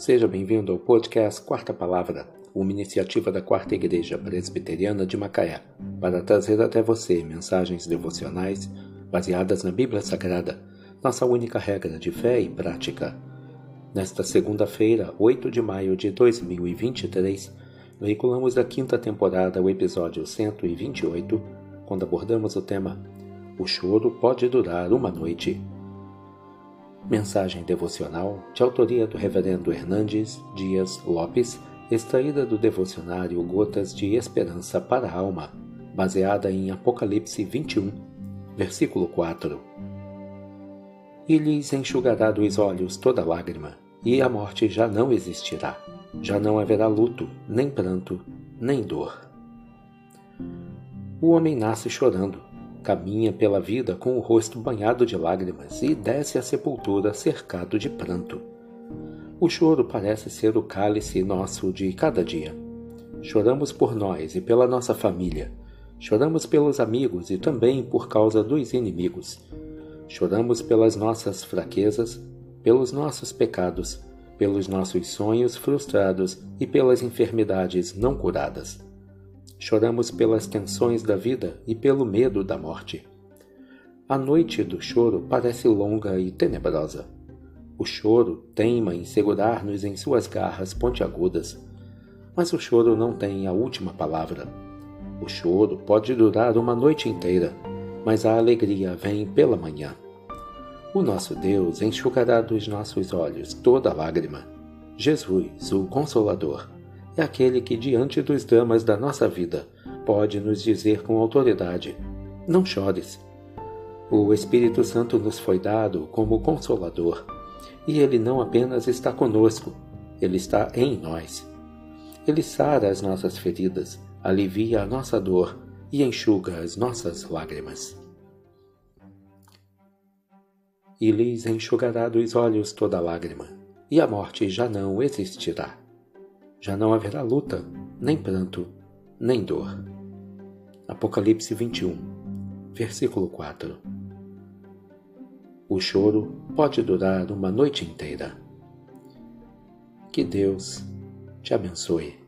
Seja bem-vindo ao podcast Quarta Palavra, uma iniciativa da Quarta Igreja Presbiteriana de Macaé, para trazer até você mensagens devocionais baseadas na Bíblia Sagrada, nossa única regra de fé e prática. Nesta segunda-feira, 8 de maio de 2023, veiculamos da quinta temporada o episódio 128, quando abordamos o tema O choro pode durar uma noite. Mensagem devocional de autoria do Reverendo Hernandes Dias Lopes, extraída do devocionário Gotas de Esperança para a Alma, baseada em Apocalipse 21, versículo 4. E lhes enxugará dos olhos toda lágrima, e a morte já não existirá. Já não haverá luto, nem pranto, nem dor. O homem nasce chorando, caminha pela vida com o rosto banhado de lágrimas e desce à sepultura cercado de pranto. O choro parece ser o cálice nosso de cada dia. Choramos por nós e pela nossa família. Choramos pelos amigos e também por causa dos inimigos. Choramos pelas nossas fraquezas, pelos nossos pecados, pelos nossos sonhos frustrados e pelas enfermidades não curadas. Choramos pelas tensões da vida e pelo medo da morte. A noite do choro parece longa e tenebrosa. O choro teima em segurar-nos em suas garras pontiagudas. Mas o choro não tem a última palavra. O choro pode durar uma noite inteira, mas a alegria vem pela manhã. O nosso Deus enxugará dos nossos olhos toda lágrima. Jesus, o Consolador, é aquele que, diante dos dramas da nossa vida, pode nos dizer com autoridade: Não chores. O Espírito Santo nos foi dado como Consolador, e ele não apenas está conosco, ele está em nós. Ele sara as nossas feridas, alivia a nossa dor e enxuga as nossas lágrimas e lhes enxugará dos olhos toda lágrima, e a morte já não existirá. Já não haverá luta, nem pranto, nem dor. Apocalipse 21, versículo 4. O choro pode durar uma noite inteira. Que Deus te abençoe.